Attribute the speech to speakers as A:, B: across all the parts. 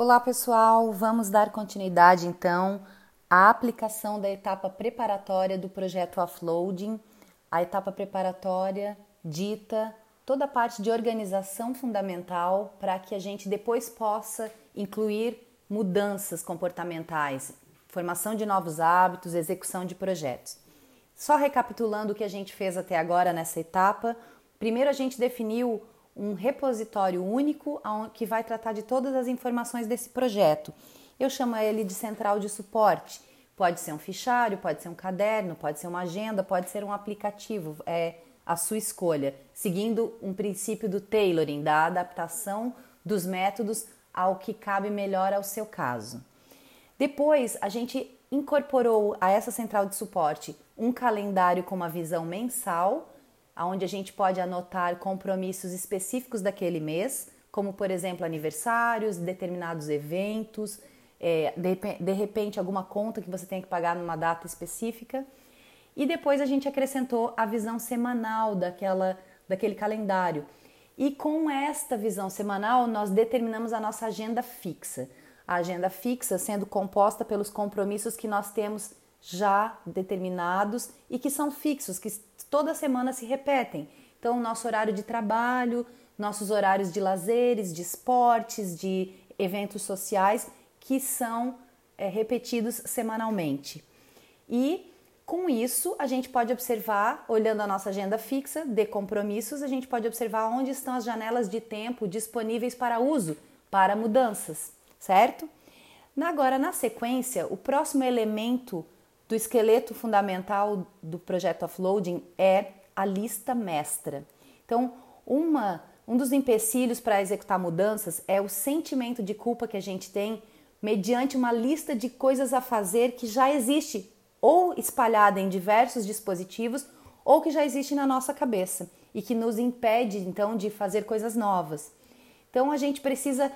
A: Olá, pessoal. Vamos dar continuidade então à aplicação da etapa preparatória do projeto Offloading. A etapa preparatória dita toda a parte de organização fundamental para que a gente depois possa incluir mudanças comportamentais, formação de novos hábitos, execução de projetos. Só recapitulando o que a gente fez até agora nessa etapa, primeiro a gente definiu um repositório único que vai tratar de todas as informações desse projeto. Eu chamo ele de central de suporte. Pode ser um fichário, pode ser um caderno, pode ser uma agenda, pode ser um aplicativo, é a sua escolha, seguindo um princípio do tailoring, da adaptação dos métodos ao que cabe melhor ao seu caso. Depois, a gente incorporou a essa central de suporte um calendário com uma visão mensal onde a gente pode anotar compromissos específicos daquele mês, como por exemplo aniversários, determinados eventos, é, de, repente alguma conta que você tem que pagar numa data específica. E depois a gente acrescentou a visão semanal daquela, daquele calendário. E com esta visão semanal, nós determinamos a nossa agenda fixa. A agenda fixa sendo composta pelos compromissos que nós temos já determinados e que são fixos, que toda semana se repetem. Então, nosso horário de trabalho, nossos horários de lazeres, de esportes, de eventos sociais que são é, repetidos semanalmente. E com isso, a gente pode observar, olhando a nossa agenda fixa de compromissos, a gente pode observar onde estão as janelas de tempo disponíveis para uso, para mudanças, certo? Agora, na sequência, o próximo elemento do esqueleto fundamental do projeto Offloading é a lista mestra. Então, uma, um dos empecilhos para executar mudanças é o sentimento de culpa que a gente tem mediante uma lista de coisas a fazer que já existe ou espalhada em diversos dispositivos ou que já existe na nossa cabeça e que nos impede então de fazer coisas novas. Então a gente precisa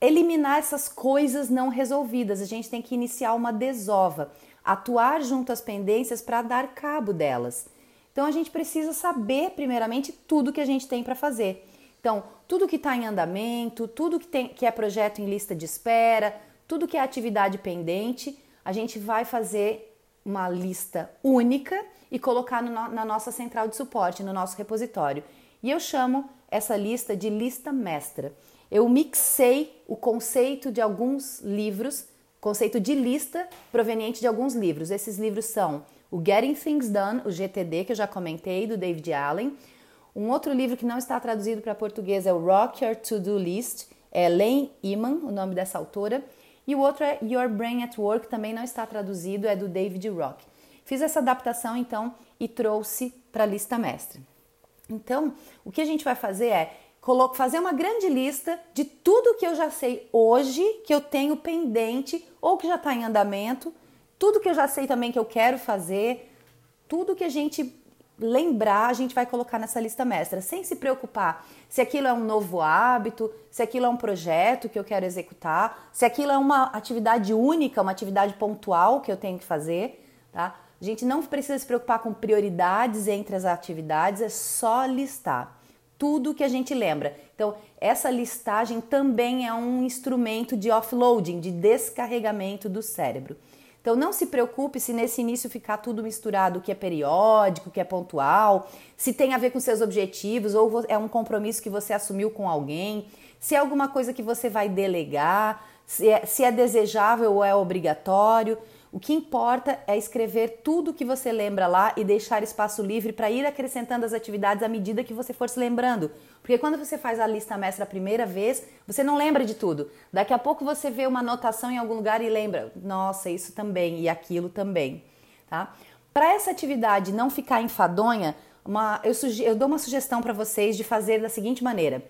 A: eliminar essas coisas não resolvidas. A gente tem que iniciar uma desova atuar junto às pendências para dar cabo delas. Então a gente precisa saber, primeiramente, tudo que a gente tem para fazer. Então, tudo que está em andamento, tudo que, tem, que é projeto em lista de espera, tudo que é atividade pendente, a gente vai fazer uma lista única e colocar no, na nossa central de suporte, no nosso repositório. E eu chamo essa lista de lista mestra. Eu mixei o conceito de alguns livros conceito de lista proveniente de alguns livros. Esses livros são o Getting Things Done, o GTD, que eu já comentei, do David Allen. Um outro livro que não está traduzido para português é o Rock Your To-Do List, é Len Iman, o nome dessa autora. E o outro é Your Brain at Work, também não está traduzido, é do David Rock. Fiz essa adaptação então e trouxe para a lista mestra. Então, o que a gente vai fazer é fazer uma grande lista de tudo que eu já sei hoje, que eu tenho pendente ou que já está em andamento, tudo que eu já sei também que eu quero fazer, tudo que a gente lembrar, a gente vai colocar nessa lista mestra, sem se preocupar se aquilo é um novo hábito, se aquilo é um projeto que eu quero executar, se aquilo é uma atividade única, uma atividade pontual que eu tenho que fazer, tá? A gente não precisa se preocupar com prioridades entre as atividades, é só listar tudo que a gente lembra. Então, essa listagem também é um instrumento de offloading, de descarregamento do cérebro. Então, não se preocupe se nesse início ficar tudo misturado, o que é periódico, o que é pontual, se tem a ver com seus objetivos ou é um compromisso que você assumiu com alguém, se é alguma coisa que você vai delegar, se é, se é desejável ou é obrigatório. O que importa é escrever tudo que você lembra lá e deixar espaço livre para ir acrescentando as atividades à medida que você for se lembrando. Porque quando você faz a lista mestra a primeira vez, você não lembra de tudo. Daqui a pouco você vê uma anotação em algum lugar e lembra, nossa, isso também e aquilo também, tá? Para essa atividade não ficar enfadonha, uma, eu, eu dou uma sugestão para vocês de fazer da seguinte maneira: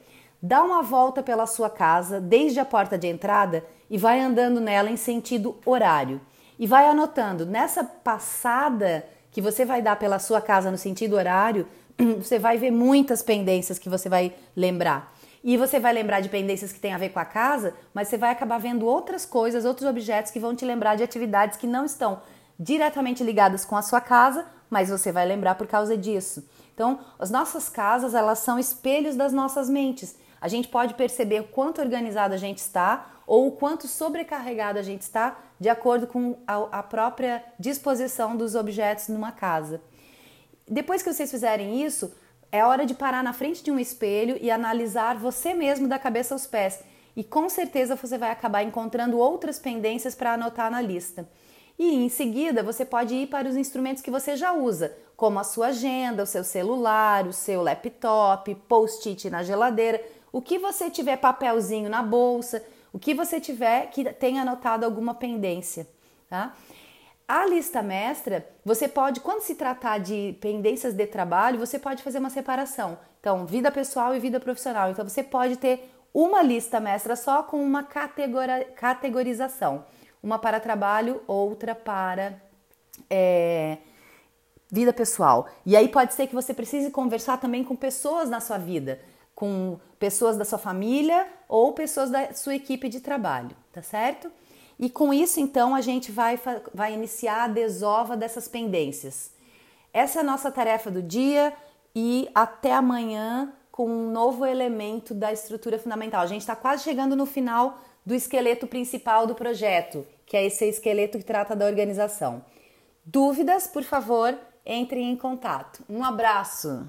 A: dá uma volta pela sua casa, desde a porta de entrada, e vai andando nela em sentido horário e vai anotando. Nessa passada que você vai dar pela sua casa no sentido horário, você vai ver muitas pendências que você vai lembrar. E você vai lembrar de pendências que têm a ver com a casa, mas você vai acabar vendo outras coisas, outros objetos que vão te lembrar de atividades que não estão diretamente ligadas com a sua casa, mas você vai lembrar por causa disso. Então, as nossas casas, elas são espelhos das nossas mentes. A gente pode perceber o quanto organizado a gente está ou o quanto sobrecarregado a gente está de acordo com a, a própria disposição dos objetos numa casa. Depois que vocês fizerem isso, é hora de parar na frente de um espelho e analisar você mesmo da cabeça aos pés. E com certeza você vai acabar encontrando outras pendências para anotar na lista. E em seguida você pode ir para os instrumentos que você já usa, como a sua agenda, o seu celular, o seu laptop, post-it na geladeira, o que você tiver papelzinho na bolsa, o que você tiver que tenha anotado alguma pendência, tá? A lista mestra, você pode, quando se tratar de pendências de trabalho, você pode fazer uma separação. Então, vida pessoal e vida profissional. Então, você pode ter uma lista mestra só com uma categorização. Uma para trabalho, outra para é, vida pessoal. E aí pode ser que você precise conversar também com pessoas na sua vida, com pessoas da sua família ou pessoas da sua equipe de trabalho, tá certo? E com isso, então, a gente vai, vai iniciar a desova dessas pendências. Essa é a nossa tarefa do dia e até amanhã com um novo elemento da estrutura fundamental. A gente está quase chegando no final do esqueleto principal do projeto, que é esse esqueleto que trata da organização. Dúvidas, por favor, entrem em contato. Um abraço!